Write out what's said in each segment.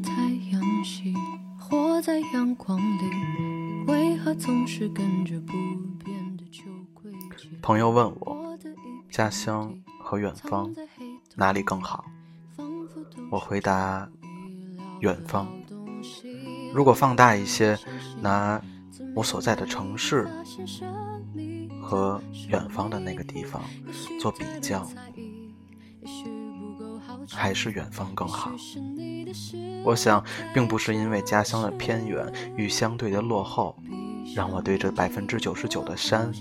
太阳系，活在阳光里，为何总是跟着不变的旧规矩？朋友问我，家乡和远方哪里更好？我回答，远方。如果放大一些，拿我所在的城市和远方的那个地方做比较，还是远方更好。我想，并不是因为家乡的偏远与相对的落后，让我对这百分之九十九的山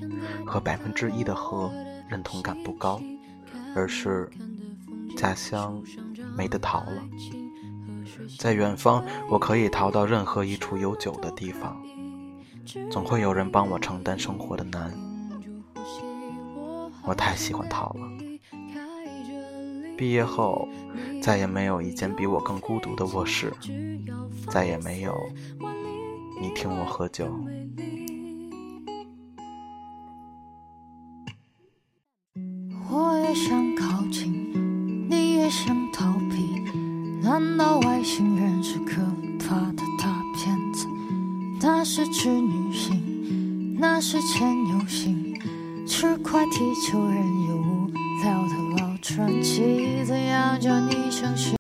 和百分之一的河认同感不高，而是家乡没得逃了。在远方，我可以逃到任何一处有酒的地方，总会有人帮我承担生活的难。我太喜欢逃了。毕业后，再也没有一间比我更孤独的卧室，再也没有你听我喝酒。我也想靠近，你也想逃避。难道外星人是可怕的大骗子？那是织女星，那是牵牛星，吃块地球人有无聊的传奇，怎样叫你相信？